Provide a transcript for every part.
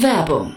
Werbung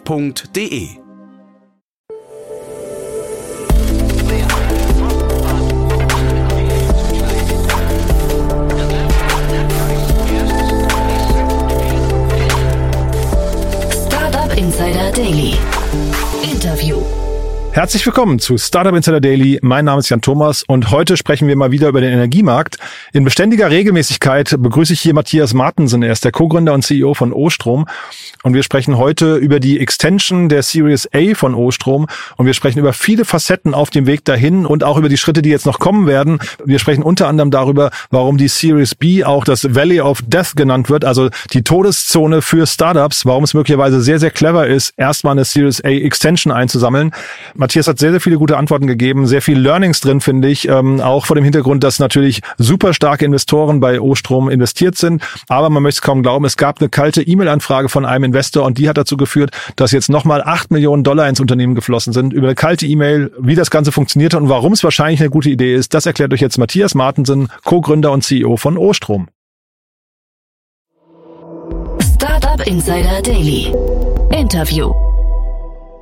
f.de. Insider Daily. Herzlich willkommen zu Startup Insider Daily. Mein Name ist Jan Thomas und heute sprechen wir mal wieder über den Energiemarkt. In beständiger Regelmäßigkeit begrüße ich hier Matthias Martensen. Er ist der Co-Gründer und CEO von Ostrom. Und wir sprechen heute über die Extension der Series A von Ostrom. Und wir sprechen über viele Facetten auf dem Weg dahin und auch über die Schritte, die jetzt noch kommen werden. Wir sprechen unter anderem darüber, warum die Series B auch das Valley of Death genannt wird, also die Todeszone für Startups, warum es möglicherweise sehr, sehr clever ist, erstmal eine Series A Extension einzusammeln. Matthias hat sehr, sehr viele gute Antworten gegeben, sehr viel Learnings drin, finde ich, ähm, auch vor dem Hintergrund, dass natürlich super starke Investoren bei Ostrom investiert sind. Aber man möchte es kaum glauben, es gab eine kalte E-Mail-Anfrage von einem Investor und die hat dazu geführt, dass jetzt nochmal acht Millionen Dollar ins Unternehmen geflossen sind. Über eine kalte E-Mail, wie das Ganze funktioniert und warum es wahrscheinlich eine gute Idee ist, das erklärt euch jetzt Matthias Martensen, Co-Gründer und CEO von Ostrom. Startup Insider Daily. Interview.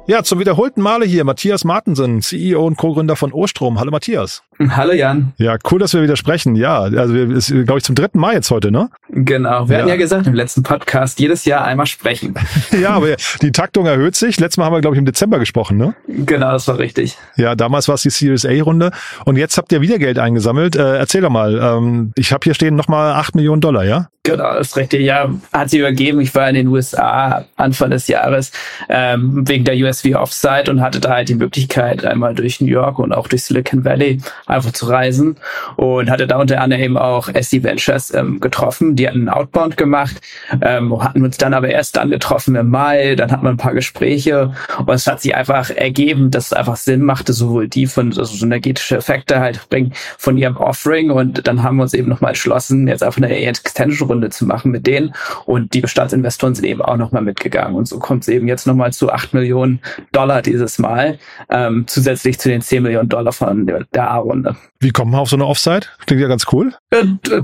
Ja, zum wiederholten Male hier Matthias Martensen, CEO und Co-Gründer von Ostrom. Hallo Matthias. Hallo Jan. Ja, cool, dass wir wieder sprechen. Ja, also wir ist, glaube ich, zum dritten Mal jetzt heute, ne? Genau. Wir ja. hatten ja gesagt im letzten Podcast, jedes Jahr einmal sprechen. ja, aber die Taktung erhöht sich. Letztes Mal haben wir, glaube ich, im Dezember gesprochen, ne? Genau, das war richtig. Ja, damals war es die Series A-Runde und jetzt habt ihr wieder Geld eingesammelt. Äh, erzähl doch mal. Ähm, ich habe hier stehen nochmal acht Millionen Dollar, ja? Genau, das richtig. Ja, hat sie übergeben. Ich war in den USA Anfang des Jahres ähm, wegen der USV Offsite und hatte da halt die Möglichkeit, einmal durch New York und auch durch Silicon Valley einfach zu reisen und hatte da unter anderem auch SC Ventures ähm, getroffen. Die hatten einen Outbound gemacht, ähm, hatten uns dann aber erst dann getroffen im Mai. Dann hatten wir ein paar Gespräche und es hat sich einfach ergeben, dass es einfach Sinn machte, sowohl die von also so synergetische Effekte halt bringen von ihrem Offering und dann haben wir uns eben nochmal entschlossen, jetzt einfach eine Extension-Runde zu machen mit denen und die Bestandsinvestoren sind eben auch nochmal mitgegangen und so kommt es eben jetzt nochmal zu acht Millionen Dollar dieses Mal, ähm, zusätzlich zu den 10 Millionen Dollar von der A-Runde. Wie kommt man auf so eine Offsite? Klingt ja ganz cool.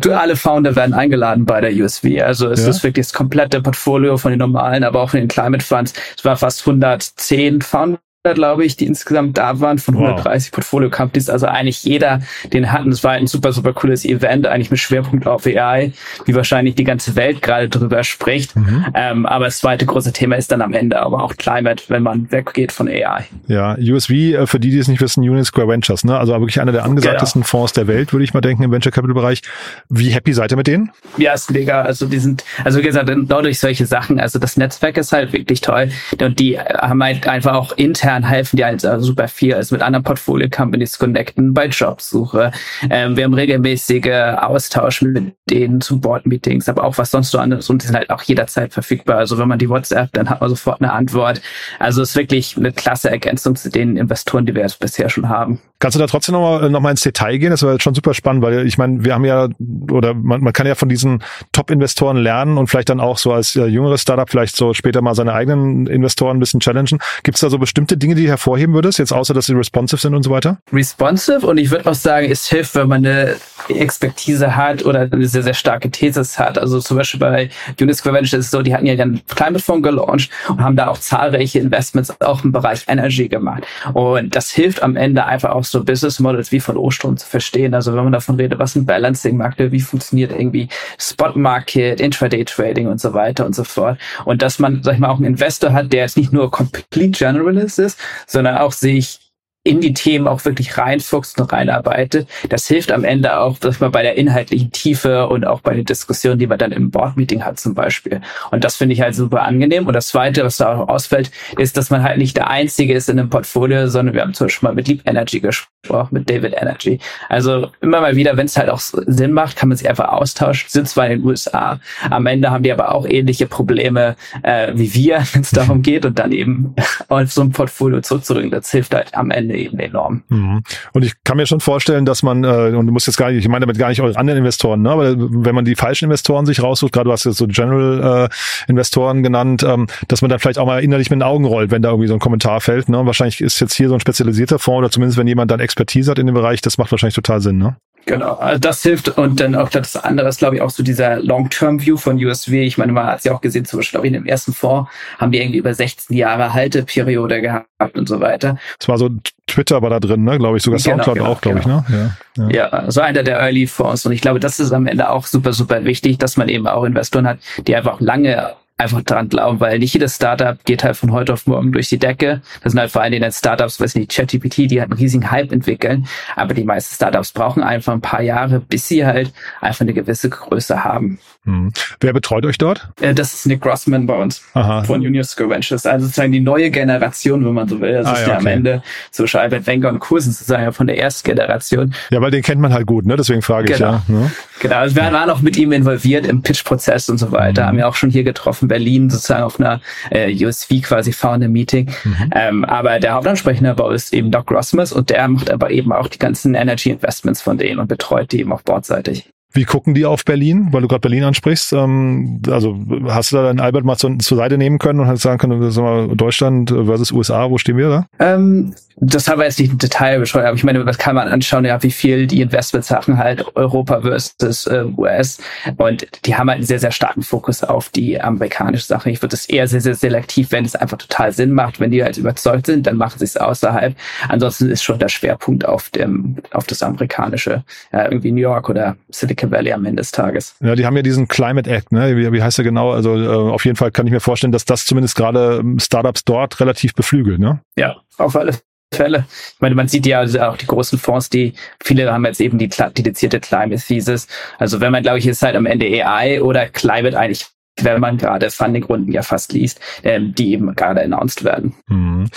Alle Founder werden eingeladen bei der USV. Also es ja. ist wirklich das komplette Portfolio von den normalen, aber auch von den Climate Funds. Es war fast 110 Founder glaube ich, die insgesamt da waren von 130 wow. Portfolio Companies. Also eigentlich jeder, den hatten. Es war ein super, super cooles Event, eigentlich mit Schwerpunkt auf AI, wie wahrscheinlich die ganze Welt gerade drüber spricht. Mhm. Ähm, aber das zweite große Thema ist dann am Ende aber auch Climate, wenn man weggeht von AI. Ja, USV, äh, für die, die es nicht wissen, Union Square Ventures, ne? Also wirklich einer der angesagtesten genau. Fonds der Welt, würde ich mal denken, im Venture Capital Bereich. Wie happy seid ihr mit denen? Ja, ist mega. Also die sind, also wie gesagt, dadurch solche Sachen, also das Netzwerk ist halt wirklich toll. Und die haben halt einfach auch intern intern helfen die halt super viel, also mit anderen Portfolio-Companies connecten bei Jobsuche. Ähm, wir haben regelmäßige Austausch mit denen zu Board-Meetings, aber auch was sonst so anderes und die sind halt auch jederzeit verfügbar. Also wenn man die WhatsApp, dann hat man sofort eine Antwort. Also es ist wirklich eine klasse Ergänzung zu den Investoren, die wir jetzt bisher schon haben. Kannst du da trotzdem nochmal noch mal ins Detail gehen? Das war schon super spannend, weil ich meine, wir haben ja, oder man, man kann ja von diesen Top-Investoren lernen und vielleicht dann auch so als äh, jüngeres Startup vielleicht so später mal seine eigenen Investoren ein bisschen challengen. Gibt es da so bestimmte Dinge, die du hervorheben würdest, jetzt außer, dass sie responsive sind und so weiter? Responsive und ich würde auch sagen, es hilft, wenn man eine Expertise hat oder eine sehr, sehr starke Thesis hat. Also zum Beispiel bei Unisquare Ventures ist es so, die hatten ja ihren Climate Fund gelauncht und haben da auch zahlreiche Investments auch im Bereich Energy gemacht. Und das hilft am Ende einfach auch so Business Models wie von Ostrom zu verstehen. Also wenn man davon redet, was ein Balancing-Markt, wie funktioniert irgendwie Spot Market, Intraday Trading und so weiter und so fort. Und dass man, sag ich mal, auch einen Investor hat, der jetzt nicht nur Complete Generalist ist, sondern auch sich in die Themen auch wirklich reinfuchst und reinarbeitet. Das hilft am Ende auch, dass man bei der inhaltlichen Tiefe und auch bei den Diskussionen, die man dann im Board-Meeting hat zum Beispiel. Und das finde ich halt super angenehm. Und das Zweite, was da auch ausfällt, ist, dass man halt nicht der Einzige ist in einem Portfolio, sondern wir haben zum Beispiel mal mit Leap Energy gesprochen, mit David Energy. Also immer mal wieder, wenn es halt auch Sinn macht, kann man sich einfach austauschen. Sind zwar in den USA, am Ende haben die aber auch ähnliche Probleme äh, wie wir, wenn es darum geht und dann eben auf so ein Portfolio zurückzurücken. Das hilft halt am Ende eben enorm. Mhm. Und ich kann mir schon vorstellen, dass man, äh, und du musst jetzt gar nicht, ich meine damit gar nicht eure anderen Investoren, ne? aber wenn man die falschen Investoren sich raussucht, gerade du hast jetzt so General-Investoren äh, genannt, ähm, dass man dann vielleicht auch mal innerlich mit den Augen rollt, wenn da irgendwie so ein Kommentar fällt. Ne? Und wahrscheinlich ist jetzt hier so ein spezialisierter Fonds oder zumindest wenn jemand dann Expertise hat in dem Bereich, das macht wahrscheinlich total Sinn. Ne? Genau, also das hilft und dann auch das andere ist, glaube ich, auch so dieser Long-Term-View von USW. Ich meine, man hat es ja auch gesehen, zum Beispiel, glaube ich, in dem ersten Fonds haben die irgendwie über 16 Jahre Halteperiode gehabt und so weiter. Das war so, Twitter war da drin, ne, glaube ich, sogar genau, Soundcloud genau, auch, glaube genau. ich, ne? Ja, ja. ja, so einer der Early Fonds und ich glaube, das ist am Ende auch super, super wichtig, dass man eben auch Investoren hat, die einfach lange einfach dran glauben, weil nicht jedes Startup geht halt von heute auf morgen durch die Decke. Das sind halt vor allen Dingen Startups, weiß nicht, ChatGPT, die halt einen riesigen Hype entwickeln. Aber die meisten Startups brauchen einfach ein paar Jahre, bis sie halt einfach eine gewisse Größe haben. Hm. Wer betreut euch dort? Äh, das ist Nick Grossman bei uns Aha. von UNESCO Ventures. Also sozusagen die neue Generation, wenn man so will. Das ah, ist ja, okay. am Ende so Albert Wenger und Kursen sozusagen von der ersten Generation. Ja, weil den kennt man halt gut, ne? Deswegen frage ich genau. ja. Ne? Genau, also wir waren auch mit ihm involviert im Pitch-Prozess und so weiter. Mhm. Haben ja auch schon hier getroffen, Berlin, sozusagen auf einer äh, USV quasi Founder Meeting. Mhm. Ähm, aber der Hauptansprechende bei uns ist eben Doc Rossmus und der macht aber eben auch die ganzen Energy Investments von denen und betreut die eben auch bordseitig. Wie gucken die auf Berlin, weil du gerade Berlin ansprichst? Ähm, also hast du da deinen Albert mal zu, zur Seite nehmen können und halt sagen können, Deutschland versus USA, wo stehen wir da? Ähm, das haben wir jetzt nicht im Detail bescheuert, aber ich meine, das kann man anschauen, ja, wie viel die Investmentsachen halt Europa versus äh, US und die haben halt einen sehr, sehr starken Fokus auf die amerikanische Sache. Ich würde das eher sehr, sehr selektiv, wenn es einfach total Sinn macht. Wenn die halt überzeugt sind, dann machen sie es außerhalb. Ansonsten ist schon der Schwerpunkt auf dem, auf das amerikanische, äh, irgendwie New York oder Silicon Valley am Ende des Tages. Ja, die haben ja diesen Climate Act, ne? Wie, wie heißt der genau? Also äh, auf jeden Fall kann ich mir vorstellen, dass das zumindest gerade ähm, Startups dort relativ beflügelt, ne? Ja, auf alle Fälle. Ich meine, man sieht ja auch die großen Fonds, die viele haben jetzt eben die dedizierte Climate Thesis. Also wenn man, glaube ich, ist halt am Ende AI oder Climate eigentlich wenn man gerade Funding-Runden ja fast liest, ähm, die eben gerade announced werden. Mhm.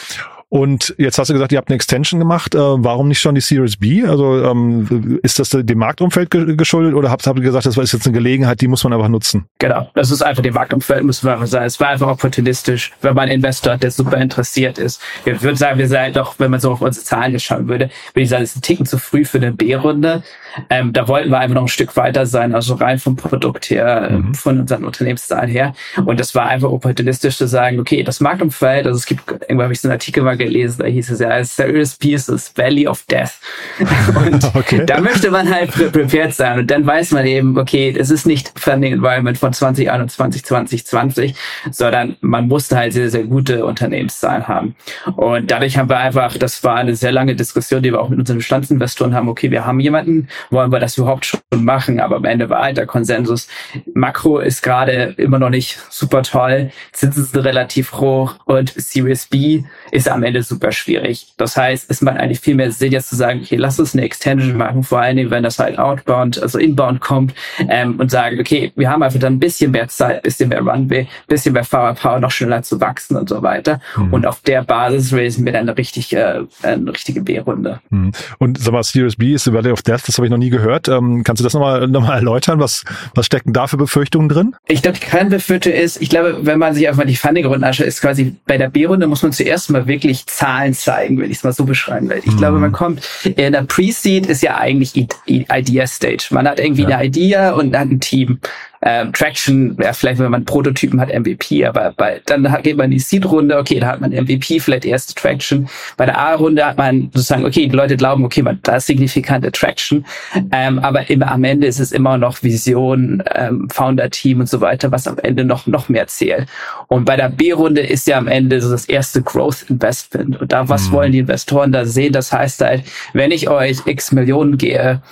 Und jetzt hast du gesagt, ihr habt eine Extension gemacht. Äh, warum nicht schon die Series B? Also ähm, ist das dem Marktumfeld geschuldet oder habt, habt ihr gesagt, das ist jetzt eine Gelegenheit, die muss man einfach nutzen? Genau, das ist einfach dem Marktumfeld, muss man sagen. Es war einfach opportunistisch, wenn man einen Investor hat, der super interessiert ist. Ich würde sagen, wir sind doch, wenn man so auf unsere Zahlen schauen würde, würde ich sagen, es ist ein Ticken zu früh für eine B-Runde. Ähm, da wollten wir einfach noch ein Stück weiter sein, also rein vom Produkt her, ähm, mhm. von unseren Unternehmenszahlen her. Und das war einfach opportunistisch zu sagen, okay, das Marktumfeld, also es gibt, irgendwann habe ich so einen Artikel mal gelesen, da hieß es ja, Serious Pieces, Valley of Death. Und okay. da möchte man halt prepared sein. Und dann weiß man eben, okay, es ist nicht Funding Environment von 2021, 2020, sondern man musste halt sehr, sehr gute Unternehmenszahlen haben. Und dadurch haben wir einfach, das war eine sehr lange Diskussion, die wir auch mit unseren Bestandsinvestoren haben, okay, wir haben jemanden, wollen wir das überhaupt schon machen? Aber am Ende war halt der Konsensus, Makro ist gerade immer noch nicht super toll, Zinsen sind relativ hoch und Series B ist am Ende super schwierig. Das heißt, es macht eigentlich viel mehr Sinn, jetzt zu sagen, okay, lass uns eine Extension machen, vor allen Dingen, wenn das halt outbound, also inbound kommt ähm, und sagen, okay, wir haben einfach dann ein bisschen mehr Zeit, bisschen mehr Runway, bisschen mehr Power, noch schneller zu wachsen und so weiter. Mhm. Und auf der Basis raisen wir dann eine, richtig, äh, eine richtige B-Runde. Mhm. Und sag mal, Series B ist the Valley of Death, das habe ich noch nie gehört. Ähm, kannst du das nochmal noch mal erläutern? Was, was stecken da für Befürchtungen drin? Ich glaube, die Kernbefürchtung ist, ich glaube, wenn man sich einfach die Funding-Runde anschaut, ist quasi bei der B-Runde muss man zuerst mal wirklich Zahlen zeigen, wenn ich es mal so beschreiben will. Ich mhm. glaube, man kommt in der Pre-Seed ist ja eigentlich Idea-Stage. Man hat irgendwie ja. eine Idea und hat ein Team ähm, Traction, ja, vielleicht wenn man Prototypen hat, MVP, aber bei, dann geht man in die Seed-Runde, okay, da hat man MVP, vielleicht erste Traction. Bei der A-Runde hat man sozusagen, okay, die Leute glauben, okay, man, da ist signifikante Traction, ähm, aber immer am Ende ist es immer noch Vision, ähm, Founder-Team und so weiter, was am Ende noch, noch mehr zählt. Und bei der B-Runde ist ja am Ende so das erste Growth-Investment. Und da, was mhm. wollen die Investoren da sehen? Das heißt halt, wenn ich euch x Millionen gehe,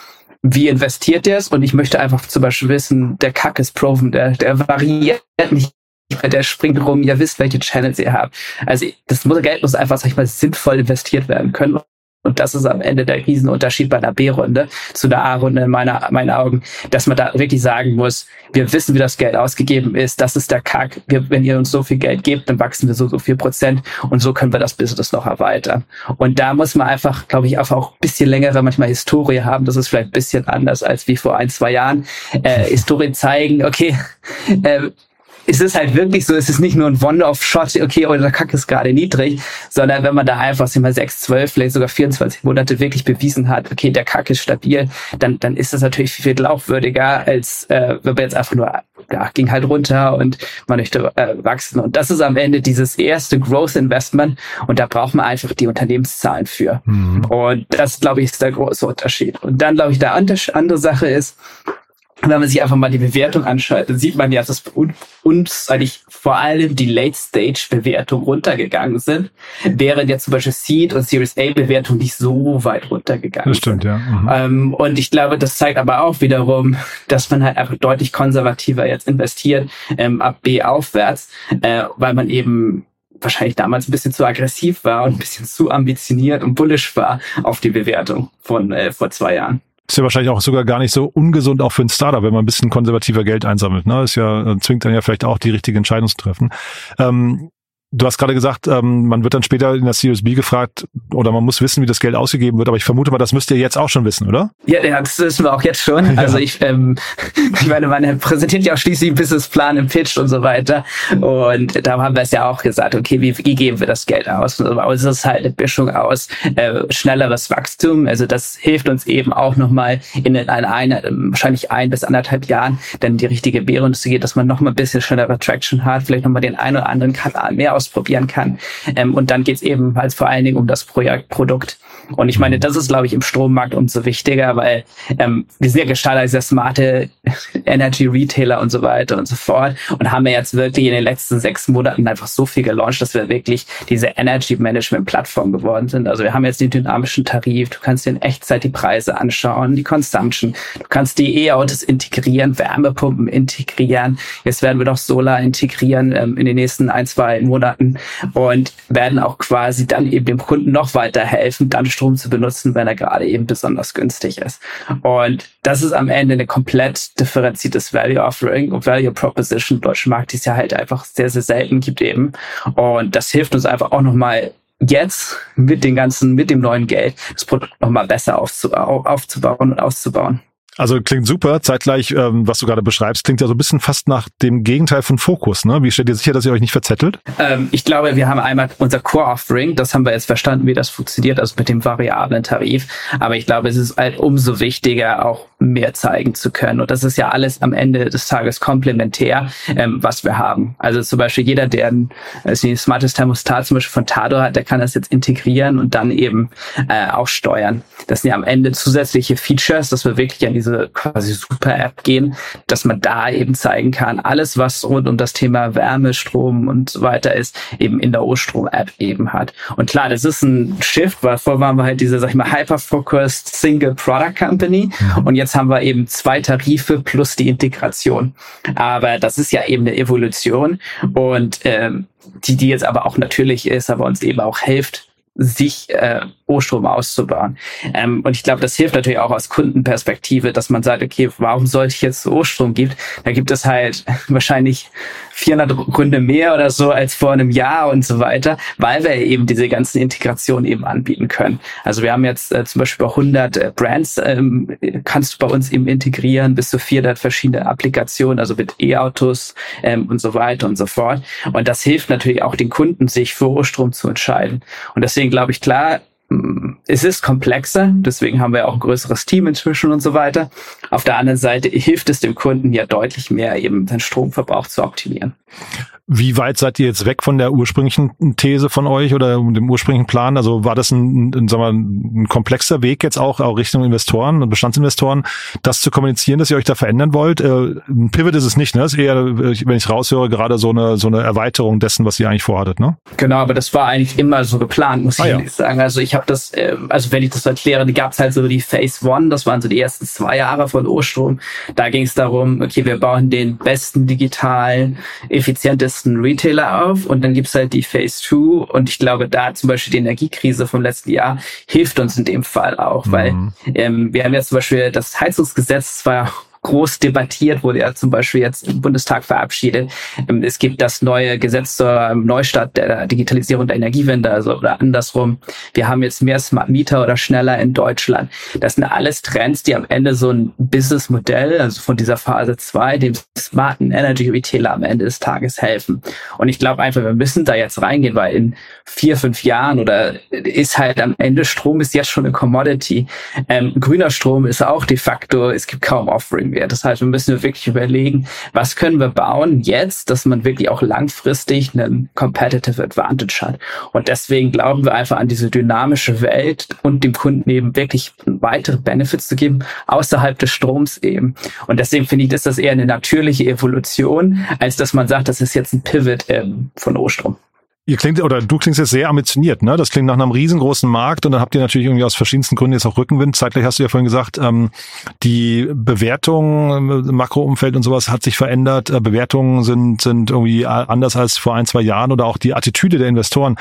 wie investiert der es? Und ich möchte einfach zum Beispiel wissen, der Kack ist proven, der, der variiert nicht der springt rum, ihr wisst, welche Channels ihr habt. Also das Geld muss einfach, sag ich mal, sinnvoll investiert werden können. Und das ist am Ende der Riesenunterschied bei einer B-Runde zu der A-Runde in meiner, meinen Augen, dass man da wirklich sagen muss, wir wissen, wie das Geld ausgegeben ist, das ist der Kack. Wir, wenn ihr uns so viel Geld gebt, dann wachsen wir so, so viel Prozent und so können wir das Business noch erweitern. Und da muss man einfach, glaube ich, auch ein bisschen längere manchmal Historie haben. Das ist vielleicht ein bisschen anders als wie vor ein, zwei Jahren. Äh, Historie zeigen, okay, äh, es ist halt wirklich so, es ist nicht nur ein One-Off-Shot, okay, oder der Kack ist gerade niedrig, sondern wenn man da einfach mal sechs, zwölf, vielleicht sogar 24 Monate wirklich bewiesen hat, okay, der Kack ist stabil, dann, dann ist das natürlich viel glaubwürdiger, als äh, wenn man jetzt einfach nur, ja, ging halt runter und man möchte äh, wachsen. Und das ist am Ende dieses erste Growth Investment und da braucht man einfach die Unternehmenszahlen für. Mhm. Und das, glaube ich, ist der große Unterschied. Und dann, glaube ich, der andere Sache ist, wenn man sich einfach mal die Bewertung anschaut, dann sieht man ja, dass uns eigentlich vor allem die Late-Stage-Bewertung runtergegangen sind, während jetzt zum Beispiel Seed und Series A-Bewertung nicht so weit runtergegangen das stimmt, sind. ja. Mhm. Ähm, und ich glaube, das zeigt aber auch wiederum, dass man halt einfach deutlich konservativer jetzt investiert, ähm, ab B aufwärts, äh, weil man eben wahrscheinlich damals ein bisschen zu aggressiv war und ein bisschen zu ambitioniert und bullish war auf die Bewertung von äh, vor zwei Jahren. Ist ja wahrscheinlich auch sogar gar nicht so ungesund auch für ein Startup, wenn man ein bisschen konservativer Geld einsammelt. Ne? Ist ja, zwingt dann ja vielleicht auch die richtige Entscheidung zu treffen. Ähm, Du hast gerade gesagt, ähm, man wird dann später in der Series B gefragt oder man muss wissen, wie das Geld ausgegeben wird. Aber ich vermute mal, das müsst ihr jetzt auch schon wissen, oder? Ja, ja das wissen wir auch jetzt schon. Ja. Also ich, ähm, ich meine, man präsentiert ja auch schließlich einen Businessplan im Pitch und so weiter. Und da haben wir es ja auch gesagt, okay, wie, wie geben wir das Geld aus? Aber es ist halt eine Mischung aus äh, schnelleres Wachstum. Also das hilft uns eben auch nochmal in eine, eine, wahrscheinlich ein bis anderthalb Jahren dann die richtige Währung zu gehen, dass man nochmal ein bisschen schnellere Traction hat, vielleicht nochmal den einen oder anderen Kanal mehr ausprobieren kann. Ähm, und dann geht es eben halt vor allen Dingen um das Projekt, Produkt. Und ich meine, das ist, glaube ich, im Strommarkt umso wichtiger, weil ähm, wir sind ja gestartet als der smarte Energy Retailer und so weiter und so fort und haben ja jetzt wirklich in den letzten sechs Monaten einfach so viel gelauncht, dass wir wirklich diese Energy Management Plattform geworden sind. Also wir haben jetzt den dynamischen Tarif, du kannst dir in Echtzeit die Preise anschauen, die Consumption, du kannst die E-Autos integrieren, Wärmepumpen integrieren, jetzt werden wir noch Solar integrieren ähm, in den nächsten ein, zwei Monaten und werden auch quasi dann eben dem Kunden noch weiter helfen, dann Strom zu benutzen, wenn er gerade eben besonders günstig ist. Und das ist am Ende eine komplett differenziertes Value Offering und Value Proposition im deutschen Markt, die es ja halt einfach sehr, sehr selten gibt eben. Und das hilft uns einfach auch nochmal jetzt mit den ganzen, mit dem neuen Geld das Produkt nochmal besser aufzubauen und auszubauen. Also klingt super. Zeitgleich, ähm, was du gerade beschreibst, klingt ja so ein bisschen fast nach dem Gegenteil von Fokus. Ne? Wie stellt ihr sicher, dass ihr euch nicht verzettelt? Ähm, ich glaube, wir haben einmal unser Core-Offering. Das haben wir jetzt verstanden, wie das funktioniert, also mit dem variablen Tarif. Aber ich glaube, es ist halt umso wichtiger, auch mehr zeigen zu können. Und das ist ja alles am Ende des Tages komplementär, ähm, was wir haben. Also zum Beispiel jeder, der ein, also ein smartes Thermostat zum Beispiel von Tado hat, der kann das jetzt integrieren und dann eben äh, auch steuern. Das sind ja am Ende zusätzliche Features, dass wir wirklich an diese diese quasi Super-App gehen, dass man da eben zeigen kann, alles, was rund um das Thema Wärme, Strom und so weiter ist, eben in der O-Strom-App eben hat. Und klar, das ist ein Shift, weil vorher waren wir halt diese, sag ich mal, hyper-focused Single Product Company und jetzt haben wir eben zwei Tarife plus die Integration. Aber das ist ja eben eine Evolution und ähm, die, die jetzt aber auch natürlich ist, aber uns eben auch hilft, sich äh, O-Strom auszubauen. Ähm, und ich glaube, das hilft natürlich auch aus Kundenperspektive, dass man sagt, okay, warum sollte ich jetzt O-Strom gibt? Da gibt es halt wahrscheinlich 400 Gründe mehr oder so als vor einem Jahr und so weiter, weil wir eben diese ganzen Integrationen eben anbieten können. Also wir haben jetzt äh, zum Beispiel bei 100 äh, Brands, ähm, kannst du bei uns eben integrieren, bis zu 400 verschiedene Applikationen, also mit E-Autos ähm, und so weiter und so fort. Und das hilft natürlich auch den Kunden, sich für O-Strom zu entscheiden. Und deswegen glaube ich, klar, es ist komplexer, deswegen haben wir auch ein größeres Team inzwischen und so weiter. Auf der anderen Seite hilft es dem Kunden ja deutlich mehr, eben den Stromverbrauch zu optimieren. Wie weit seid ihr jetzt weg von der ursprünglichen These von euch oder dem ursprünglichen Plan? Also war das ein, ein, sagen wir, ein komplexer Weg jetzt auch, auch Richtung Investoren und Bestandsinvestoren, das zu kommunizieren, dass ihr euch da verändern wollt? Äh, ein Pivot ist es nicht, ne? Das ist eher, wenn ich raushöre, gerade so eine, so eine Erweiterung dessen, was ihr eigentlich vorhattet, ne? Genau, aber das war eigentlich immer so geplant, muss ah, ich ja. sagen. Also ich habe das, äh, also wenn ich das erkläre, die gab es halt so die Phase One, das waren so die ersten zwei Jahre von O-Strom. Da ging es darum, okay, wir bauen den besten digitalen, effizientesten ersten Retailer auf und dann gibt's halt die Phase 2 und ich glaube, da zum Beispiel die Energiekrise vom letzten Jahr hilft uns in dem Fall auch, mhm. weil ähm, wir haben jetzt zum Beispiel das Heizungsgesetz zwar groß debattiert, wurde ja zum Beispiel jetzt im Bundestag verabschiedet. Ähm, es gibt das neue Gesetz zur Neustart der Digitalisierung der Energiewende, also oder andersrum. Wir haben jetzt mehr Smart Meter oder schneller in Deutschland. Das sind alles Trends, die am Ende so ein Businessmodell, also von dieser Phase 2, dem smarten Energy Retailer am Ende des Tages helfen. Und ich glaube einfach, wir müssen da jetzt reingehen, weil in vier, fünf Jahren oder ist halt am Ende Strom ist jetzt schon eine Commodity. Ähm, grüner Strom ist auch de facto, es gibt kaum Offering mehr. Das heißt, wir müssen wirklich überlegen, was können wir bauen jetzt, dass man wirklich auch langfristig einen Competitive Advantage hat. Und deswegen glauben wir einfach an diese dynamische Welt und dem Kunden eben wirklich weitere Benefits zu geben, außerhalb des Stroms eben. Und deswegen finde ich, ist das eher eine natürliche Evolution, als dass man sagt, das ist jetzt ein Pivot ähm, von Ostrom. Ihr klingt, oder du klingst jetzt sehr ambitioniert, ne? Das klingt nach einem riesengroßen Markt und dann habt ihr natürlich irgendwie aus verschiedensten Gründen jetzt auch Rückenwind. Zeitgleich hast du ja vorhin gesagt, ähm, die Bewertung, äh, Makroumfeld und sowas hat sich verändert. Äh, Bewertungen sind, sind irgendwie anders als vor ein, zwei Jahren oder auch die Attitüde der Investoren.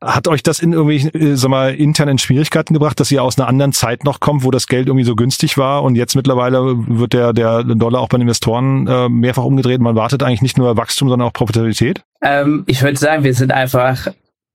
Hat euch das in irgendwelchen, äh, sag mal, internen Schwierigkeiten gebracht, dass ihr aus einer anderen Zeit noch kommt, wo das Geld irgendwie so günstig war und jetzt mittlerweile wird der, der Dollar auch bei den Investoren äh, mehrfach umgedreht. Man wartet eigentlich nicht nur Wachstum, sondern auch Profitabilität? Ähm, ich würde sagen, wir sind einfach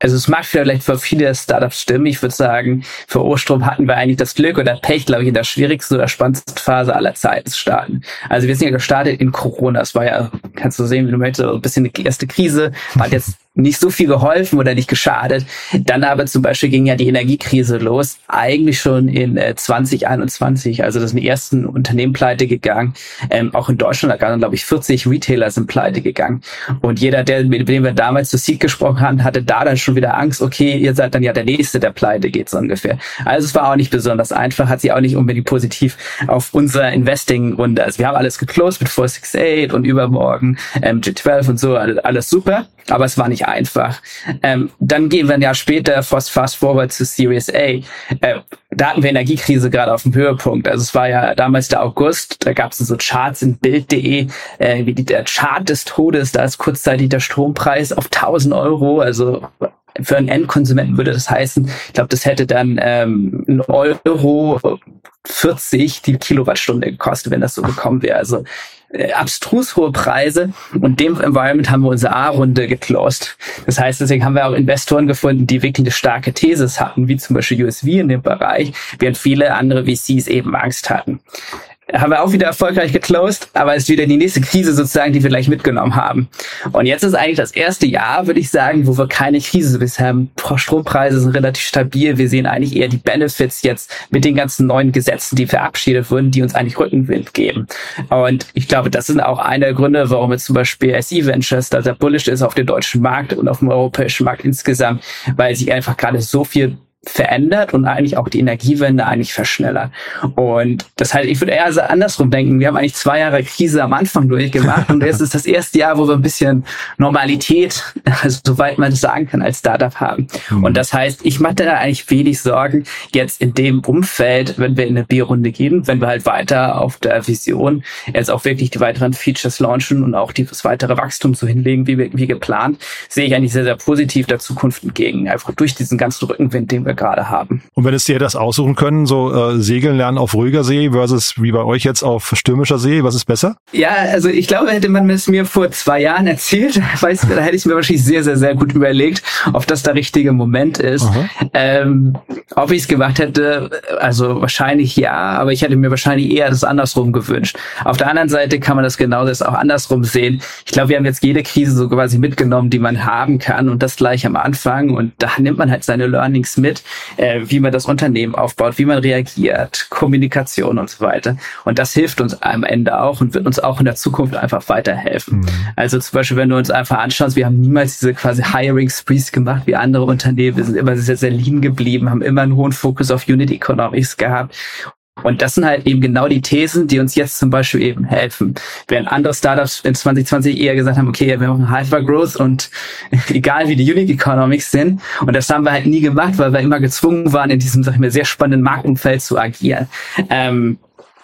also es mag vielleicht für viele Startups stimmen. Ich würde sagen, für Ostrom hatten wir eigentlich das Glück oder Pech, glaube ich, in der schwierigsten oder spannendsten Phase aller Zeiten zu starten. Also wir sind ja gestartet in Corona. Es war ja, kannst du sehen, wie du möchtest, ein bisschen eine erste Krise. War jetzt nicht so viel geholfen oder nicht geschadet. Dann aber zum Beispiel ging ja die Energiekrise los, eigentlich schon in äh, 2021. Also das sind die ersten Unternehmen pleite gegangen. Ähm, auch in Deutschland, da glaube ich, 40 Retailer sind pleite gegangen. Und jeder, der, mit dem wir damals zu Seed gesprochen haben, hatte da dann schon wieder Angst, okay, ihr seid dann ja der Nächste, der pleite geht, so ungefähr. Also es war auch nicht besonders einfach, hat sich auch nicht unbedingt positiv auf unserer Investing-Runde. Also wir haben alles geclosed mit 468 und übermorgen ähm, G12 und so, alles super. Aber es war nicht einfach. Ähm, dann gehen wir ein Jahr später fast, fast forward zu Series A. Äh, da hatten wir Energiekrise gerade auf dem Höhepunkt. Also es war ja damals der August, da gab es so Charts in Bild.de, äh, wie die, der Chart des Todes, da ist kurzzeitig der Strompreis auf 1000 Euro, also für einen Endkonsumenten würde das heißen, ich glaube, das hätte dann ähm, ein Euro 40 die Kilowattstunde gekostet, wenn das so bekommen wäre. Also äh, abstrus hohe Preise und dem Environment haben wir unsere A-Runde geclosed. Das heißt, deswegen haben wir auch Investoren gefunden, die wirklich eine starke Thesis hatten, wie zum Beispiel USV in dem Bereich, während viele andere VCs eben Angst hatten haben wir auch wieder erfolgreich geclosed, aber es ist wieder die nächste Krise sozusagen, die wir gleich mitgenommen haben. Und jetzt ist eigentlich das erste Jahr, würde ich sagen, wo wir keine Krise bisher haben. Strompreise sind relativ stabil. Wir sehen eigentlich eher die Benefits jetzt mit den ganzen neuen Gesetzen, die verabschiedet wurden, die uns eigentlich Rückenwind geben. Und ich glaube, das sind auch einer der Gründe, warum jetzt zum Beispiel SE Ventures da sehr bullish ist auf den deutschen Markt und auf dem europäischen Markt insgesamt, weil sich einfach gerade so viel verändert und eigentlich auch die Energiewende eigentlich verschnellert. Und das heißt, ich würde eher andersrum denken. Wir haben eigentlich zwei Jahre Krise am Anfang durchgemacht und jetzt ist das erste Jahr, wo wir ein bisschen Normalität, also soweit man das sagen kann, als Startup haben. Mhm. Und das heißt, ich mache da eigentlich wenig Sorgen jetzt in dem Umfeld, wenn wir in eine B-Runde gehen, wenn wir halt weiter auf der Vision jetzt auch wirklich die weiteren Features launchen und auch das weitere Wachstum so hinlegen, wie, wie geplant, sehe ich eigentlich sehr, sehr positiv der Zukunft entgegen. Einfach durch diesen ganzen Rückenwind, den wir wir gerade haben. Und wenn es dir das aussuchen können, so äh, segeln lernen auf ruhiger See versus wie bei euch jetzt auf stürmischer See, was ist besser? Ja, also ich glaube, hätte man es mir vor zwei Jahren erzählt, weiß, da hätte ich mir wahrscheinlich sehr, sehr, sehr gut überlegt, ob das der richtige Moment ist. Ähm, ob ich es gemacht hätte, also wahrscheinlich ja, aber ich hätte mir wahrscheinlich eher das andersrum gewünscht. Auf der anderen Seite kann man das genau das auch andersrum sehen. Ich glaube, wir haben jetzt jede Krise so quasi mitgenommen, die man haben kann und das gleich am Anfang und da nimmt man halt seine Learnings mit äh, wie man das Unternehmen aufbaut, wie man reagiert, Kommunikation und so weiter. Und das hilft uns am Ende auch und wird uns auch in der Zukunft einfach weiterhelfen. Mhm. Also zum Beispiel, wenn du uns einfach anschaust, wir haben niemals diese quasi Hiring Sprees gemacht wie andere Unternehmen. Wir sind immer sehr, sehr lean geblieben, haben immer einen hohen Fokus auf Unit Economics gehabt und das sind halt eben genau die Thesen, die uns jetzt zum Beispiel eben helfen. Während andere Startups in 2020 eher gesagt haben, okay, wir machen Hypergrowth und egal wie die Unique Economics sind. Und das haben wir halt nie gemacht, weil wir immer gezwungen waren, in diesem, sag ich mal, sehr spannenden Marktumfeld zu agieren. Ähm,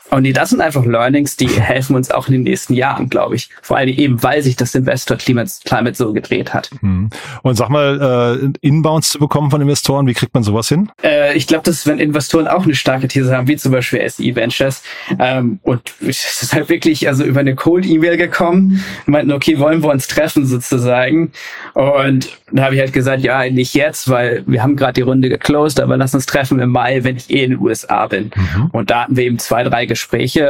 Und die, das sind einfach Learnings, die helfen uns auch in den nächsten Jahren, glaube ich. Vor allem eben, weil sich das Investor-Climate so gedreht hat. Hm. Und sag mal, äh, Inbounds zu bekommen von Investoren, wie kriegt man sowas hin? Äh, ich glaube, dass wenn Investoren auch eine starke These haben, wie zum Beispiel SE Ventures, ähm, und es ist halt wirklich also über eine Cold-E-Mail gekommen, meinten, okay, wollen wir uns treffen sozusagen. Und da habe ich halt gesagt, ja, nicht jetzt, weil wir haben gerade die Runde geclosed, aber lass uns treffen im Mai, wenn ich eh in den USA bin. Mhm. Und da hatten wir eben zwei, drei Gespräche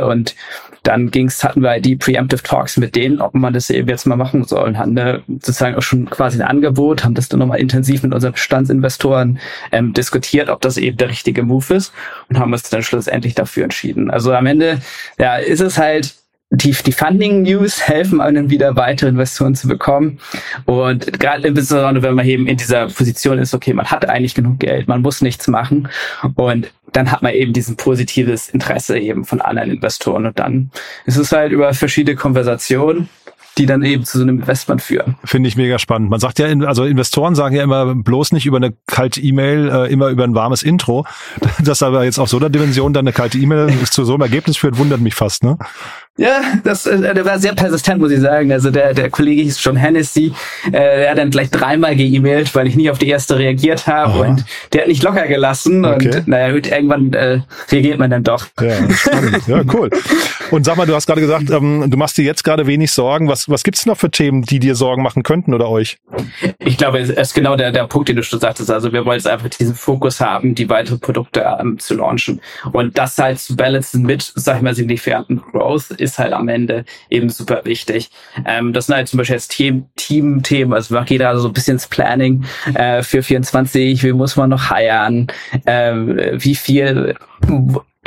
und dann ging's, hatten wir die Preemptive Talks mit denen, ob man das eben jetzt mal machen soll. Hatten da sozusagen auch schon quasi ein Angebot, haben das dann nochmal intensiv mit unseren Bestandsinvestoren ähm, diskutiert, ob das eben der richtige Move ist und haben uns dann schlussendlich dafür entschieden. Also am Ende, ja, ist es halt die, die Funding-News helfen einem wieder weitere Investoren zu bekommen. Und gerade insbesondere, wenn man eben in dieser Position ist, okay, man hat eigentlich genug Geld, man muss nichts machen. Und dann hat man eben diesen positives Interesse eben von anderen Investoren. Und dann ist es halt über verschiedene Konversationen die dann eben zu so einem Investment führen. Finde ich mega spannend. Man sagt ja, also Investoren sagen ja immer bloß nicht über eine kalte E-Mail, äh, immer über ein warmes Intro. Dass aber jetzt auf so einer Dimension dann eine kalte E-Mail zu so einem Ergebnis führt, wundert mich fast, ne? Ja, das, äh, der war sehr persistent, muss ich sagen. Also der, der Kollege hieß John Hennessy, äh, der hat dann gleich dreimal geemailt, weil ich nicht auf die erste reagiert habe und der hat nicht locker gelassen okay. und naja, gut, irgendwann äh, reagiert man dann doch. Ja, spannend. ja, cool. Und sag mal, du hast gerade gesagt, ähm, du machst dir jetzt gerade wenig Sorgen. Was, was gibt's noch für Themen, die dir Sorgen machen könnten oder euch? Ich glaube, es ist genau der, der Punkt, den du schon sagtest. Also wir wollen jetzt einfach diesen Fokus haben, die weitere Produkte ähm, zu launchen. Und das halt zu balancen mit, sag ich mal, signifikanten Growth ist halt am Ende eben super wichtig. Ähm, das sind halt zum Beispiel jetzt Team-Themen, also macht jeder so ein bisschen das Planning äh, für 24, wie muss man noch heiern, äh, wie viel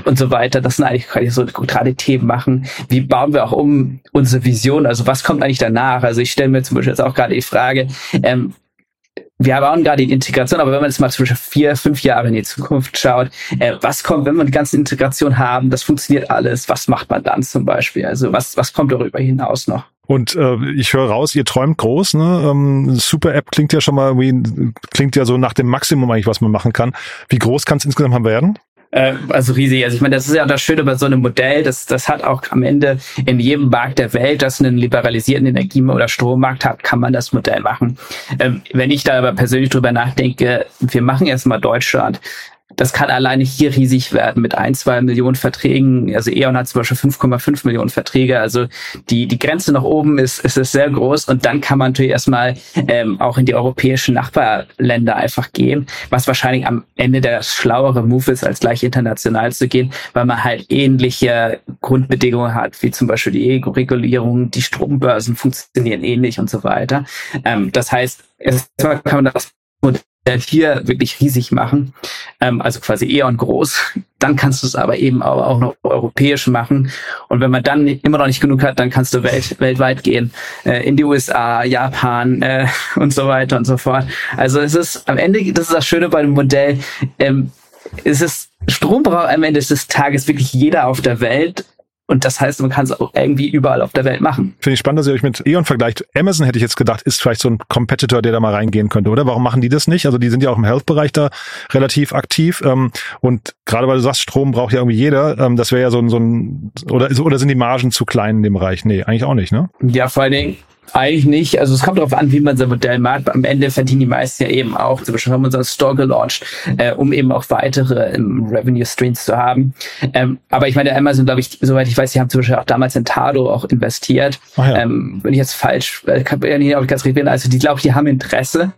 und so weiter. Das sind eigentlich so gerade Themen machen. Wie bauen wir auch um unsere Vision? Also was kommt eigentlich danach? Also ich stelle mir zum Beispiel jetzt auch gerade die Frage, ähm, wir bauen gerade die Integration, aber wenn man jetzt mal zwischen vier, fünf Jahre in die Zukunft schaut, äh, was kommt, wenn wir die ganze Integration haben, das funktioniert alles, was macht man dann zum Beispiel? Also was, was kommt darüber hinaus noch? Und äh, ich höre raus, ihr träumt groß, ne? Ähm, Super App klingt ja schon mal wie klingt ja so nach dem Maximum eigentlich, was man machen kann. Wie groß kann es insgesamt werden? Äh, also riesig. Also ich meine, das ist ja das Schöne bei so einem Modell, das, das hat auch am Ende in jedem Markt der Welt, das einen liberalisierten Energie- oder Strommarkt hat, kann man das Modell machen. Ähm, wenn ich da aber persönlich drüber nachdenke, wir machen erstmal Deutschland, das kann alleine hier riesig werden mit ein, zwei Millionen Verträgen. Also E.ON hat zum Beispiel 5,5 Millionen Verträge. Also die, die Grenze nach oben ist, ist, ist sehr groß. Und dann kann man natürlich erstmal ähm, auch in die europäischen Nachbarländer einfach gehen, was wahrscheinlich am Ende der schlauere Move ist, als gleich international zu gehen, weil man halt ähnliche Grundbedingungen hat, wie zum Beispiel die E-Regulierung, die Strombörsen funktionieren ähnlich und so weiter. Ähm, das heißt, erstmal kann man das hier wirklich riesig machen, ähm, also quasi Eon groß, dann kannst du es aber eben auch, auch noch europäisch machen. Und wenn man dann immer noch nicht genug hat, dann kannst du welt, weltweit gehen, äh, in die USA, Japan äh, und so weiter und so fort. Also es ist am Ende, das ist das Schöne bei dem Modell, ähm, es ist Strom braucht am Ende des Tages wirklich jeder auf der Welt und das heißt, man kann es auch irgendwie überall auf der Welt machen. Finde ich spannend, dass ihr euch mit E.ON vergleicht. Amazon hätte ich jetzt gedacht, ist vielleicht so ein Competitor, der da mal reingehen könnte, oder? Warum machen die das nicht? Also die sind ja auch im Health-Bereich da relativ aktiv. Ähm, und gerade weil du sagst, Strom braucht ja irgendwie jeder, ähm, das wäre ja so ein, so ein oder, oder sind die Margen zu klein in dem Bereich? Nee, eigentlich auch nicht, ne? Ja, vor allen Dingen, eigentlich nicht. Also es kommt darauf an, wie man sein Modell macht. Am Ende verdienen die meisten ja eben auch. Zum Beispiel haben wir unseren Store gelauncht, äh, um eben auch weitere ähm, Revenue Streams zu haben. Ähm, aber ich meine, Amazon, glaube ich, soweit ich weiß, die haben zum Beispiel auch damals in Tado auch investiert. Ja. Ähm, wenn ich jetzt falsch, äh, kann ja nicht, ob ich ganz richtig bin. Also die glaube ich, die haben Interesse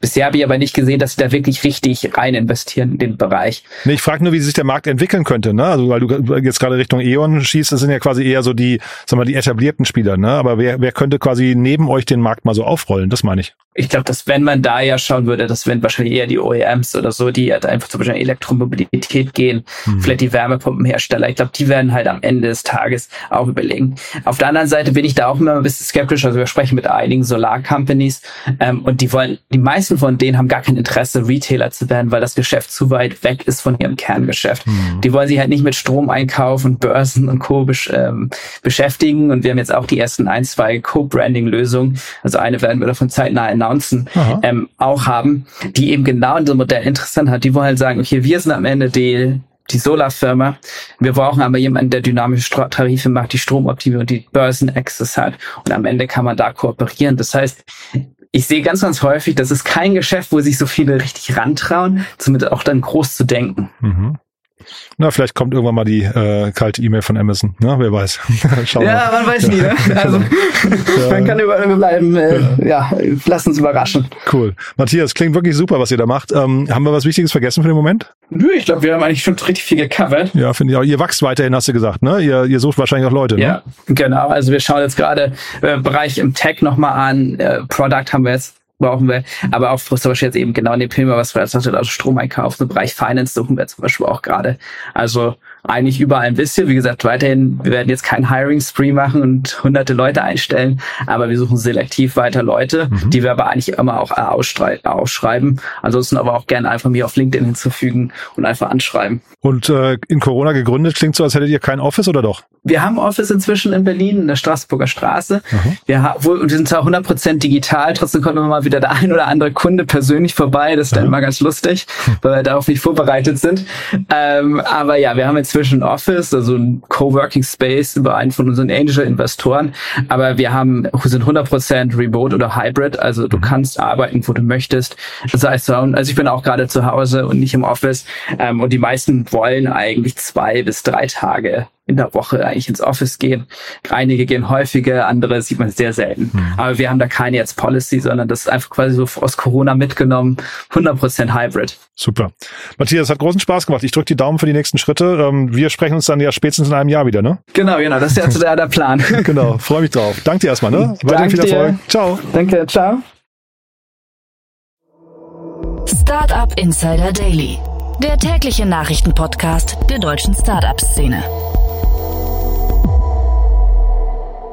Bisher habe ich aber nicht gesehen, dass sie da wirklich richtig rein investieren in den Bereich. Nee, ich frage nur, wie sich der Markt entwickeln könnte, ne? Also weil du jetzt gerade Richtung E.ON schießt, das sind ja quasi eher so die, sagen wir, die etablierten Spieler, ne? Aber wer, wer könnte quasi neben euch den Markt mal so aufrollen? Das meine ich. Ich glaube, dass wenn man da ja schauen würde, das wären wahrscheinlich eher die OEMs oder so, die halt einfach zum Beispiel in Elektromobilität gehen, hm. vielleicht die Wärmepumpenhersteller. Ich glaube, die werden halt am Ende des Tages auch überlegen. Auf der anderen Seite bin ich da auch immer ein bisschen skeptisch. Also wir sprechen mit einigen Solar-Companies ähm, und die wollen die meisten von denen haben gar kein Interesse, Retailer zu werden, weil das Geschäft zu weit weg ist von ihrem Kerngeschäft. Mhm. Die wollen sich halt nicht mit Stromeinkauf und Börsen und Co. Besch ähm, beschäftigen. Und wir haben jetzt auch die ersten ein, zwei Co-Branding-Lösungen, also eine werden wir davon zeitnah announcen, ähm, auch haben, die eben genau in so Modell interessant hat. Die wollen halt sagen, okay, wir sind am Ende die die Solarfirma. Wir brauchen aber jemanden, der dynamische Tarife macht, die Stromoptimierung und die Börsenaccess hat. Und am Ende kann man da kooperieren. Das heißt, ich sehe ganz, ganz häufig, das ist kein Geschäft, wo sich so viele richtig rantrauen, zumindest auch dann groß zu denken. Mhm. Na, vielleicht kommt irgendwann mal die äh, kalte E-Mail von Amazon. Ne? Wer weiß. ja, man weiß nie. Ne? Also ja. man kann überall bleiben. Äh, ja. ja, lass uns überraschen. Cool. Matthias, klingt wirklich super, was ihr da macht. Ähm, haben wir was Wichtiges vergessen für den Moment? Nö, ich glaube, wir haben eigentlich schon richtig viel gecovert. Ja, finde ich auch. Ihr wächst weiterhin, hast du gesagt. Ne? Ihr, ihr sucht wahrscheinlich auch Leute. Ne? Ja, genau. Also wir schauen jetzt gerade äh, Bereich im Tech nochmal an. Äh, Product haben wir jetzt brauchen wir. Aber auch zum Beispiel jetzt eben genau in dem Thema, was wir als also Stromeinkauf, im Bereich Finance suchen wir zum Beispiel auch gerade. Also eigentlich überall ein bisschen. Wie gesagt, weiterhin, wir werden jetzt keinen Hiring-Spree machen und hunderte Leute einstellen, aber wir suchen selektiv weiter Leute, mhm. die wir aber eigentlich immer auch ausschreiben. Ansonsten aber auch gerne einfach mir auf LinkedIn hinzufügen und einfach anschreiben. Und äh, in Corona gegründet klingt so, als hättet ihr kein Office oder doch? Wir haben Office inzwischen in Berlin, in der Straßburger Straße. Mhm. Wir, haben, wir sind zwar 100% digital, trotzdem kommt immer mal wieder der ein oder andere Kunde persönlich vorbei. Das ist dann immer ganz lustig, weil wir darauf nicht vorbereitet sind. Ähm, aber ja, wir haben jetzt inzwischen Office, also ein Coworking Space über einen von unseren Angel-Investoren. Aber wir haben, sind 100% Remote oder Hybrid. Also du mhm. kannst arbeiten, wo du möchtest. Das heißt, also ich bin auch gerade zu Hause und nicht im Office. Ähm, und die meisten wollen eigentlich zwei bis drei Tage in der Woche eigentlich ins Office gehen. Einige gehen häufiger, andere sieht man sehr selten. Mhm. Aber wir haben da keine jetzt Policy, sondern das ist einfach quasi so aus Corona mitgenommen, 100% Hybrid. Super. Matthias, hat großen Spaß gemacht. Ich drücke die Daumen für die nächsten Schritte. Ähm, wir sprechen uns dann ja spätestens in einem Jahr wieder, ne? Genau, genau. Das ist jetzt der, der Plan. genau. Freue mich drauf. Danke dir erstmal, ne? Weiterhin viel Erfolg. Dir. Ciao. Danke, ciao. Startup Insider Daily. Der tägliche Nachrichtenpodcast der deutschen Startup-Szene.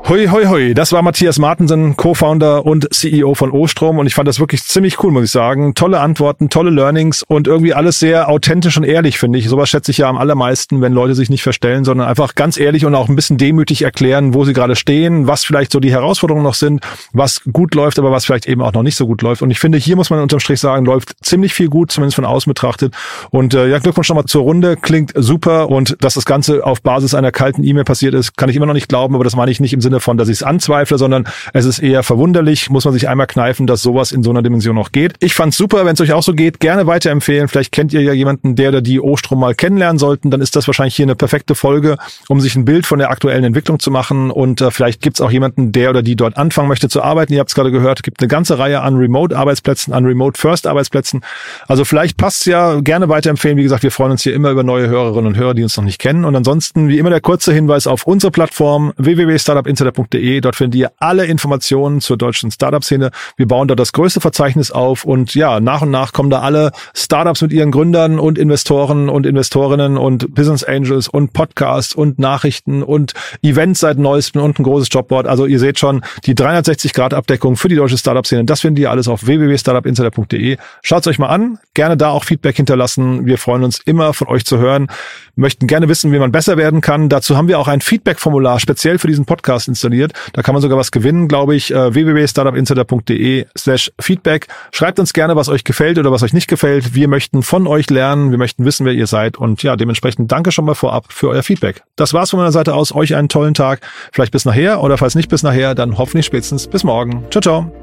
Hoi, hoi, hoi. Das war Matthias Martensen, Co-Founder und CEO von Ostrom. Und ich fand das wirklich ziemlich cool, muss ich sagen. Tolle Antworten, tolle Learnings und irgendwie alles sehr authentisch und ehrlich, finde ich. Sowas schätze ich ja am allermeisten, wenn Leute sich nicht verstellen, sondern einfach ganz ehrlich und auch ein bisschen demütig erklären, wo sie gerade stehen, was vielleicht so die Herausforderungen noch sind, was gut läuft, aber was vielleicht eben auch noch nicht so gut läuft. Und ich finde, hier muss man unterm Strich sagen, läuft ziemlich viel gut, zumindest von außen betrachtet. Und äh, ja, Glückwunsch nochmal zur Runde. Klingt super. Und dass das Ganze auf Basis einer kalten E-Mail passiert ist, kann ich immer noch nicht glauben, aber das meine ich nicht im Sinne davon, dass ich es anzweifle, sondern es ist eher verwunderlich, muss man sich einmal kneifen, dass sowas in so einer Dimension noch geht. Ich fand's super, wenn es euch auch so geht, gerne weiterempfehlen. Vielleicht kennt ihr ja jemanden, der oder die Ostrom mal kennenlernen sollten, dann ist das wahrscheinlich hier eine perfekte Folge, um sich ein Bild von der aktuellen Entwicklung zu machen und äh, vielleicht gibt's auch jemanden, der oder die dort anfangen möchte zu arbeiten. Ihr habt es gerade gehört, gibt eine ganze Reihe an Remote-Arbeitsplätzen, an Remote-First-Arbeitsplätzen. Also vielleicht passt's ja, gerne weiterempfehlen. Wie gesagt, wir freuen uns hier immer über neue Hörerinnen und Hörer, die uns noch nicht kennen. Und ansonsten, wie immer, der kurze Hinweis auf unsere Plattform www.startupinsider.de startup.de. Dort findet ihr alle Informationen zur deutschen Startup-Szene. Wir bauen dort das größte Verzeichnis auf und ja, nach und nach kommen da alle Startups mit ihren Gründern und Investoren und Investorinnen und Business Angels und Podcasts und Nachrichten und Events seit neuestem und ein großes Jobboard. Also ihr seht schon, die 360-Grad-Abdeckung für die deutsche Startup-Szene, das findet ihr alles auf www.startupinsider.de. Schaut euch mal an, gerne da auch Feedback hinterlassen. Wir freuen uns immer von euch zu hören, möchten gerne wissen, wie man besser werden kann. Dazu haben wir auch ein Feedback-Formular speziell für diesen Podcast installiert. Da kann man sogar was gewinnen, glaube ich. Äh, www.startupinsider.de slash Feedback. Schreibt uns gerne, was euch gefällt oder was euch nicht gefällt. Wir möchten von euch lernen. Wir möchten wissen, wer ihr seid. Und ja, dementsprechend danke schon mal vorab für euer Feedback. Das war's von meiner Seite aus. Euch einen tollen Tag. Vielleicht bis nachher oder falls nicht bis nachher, dann hoffentlich spätestens bis morgen. Ciao, ciao.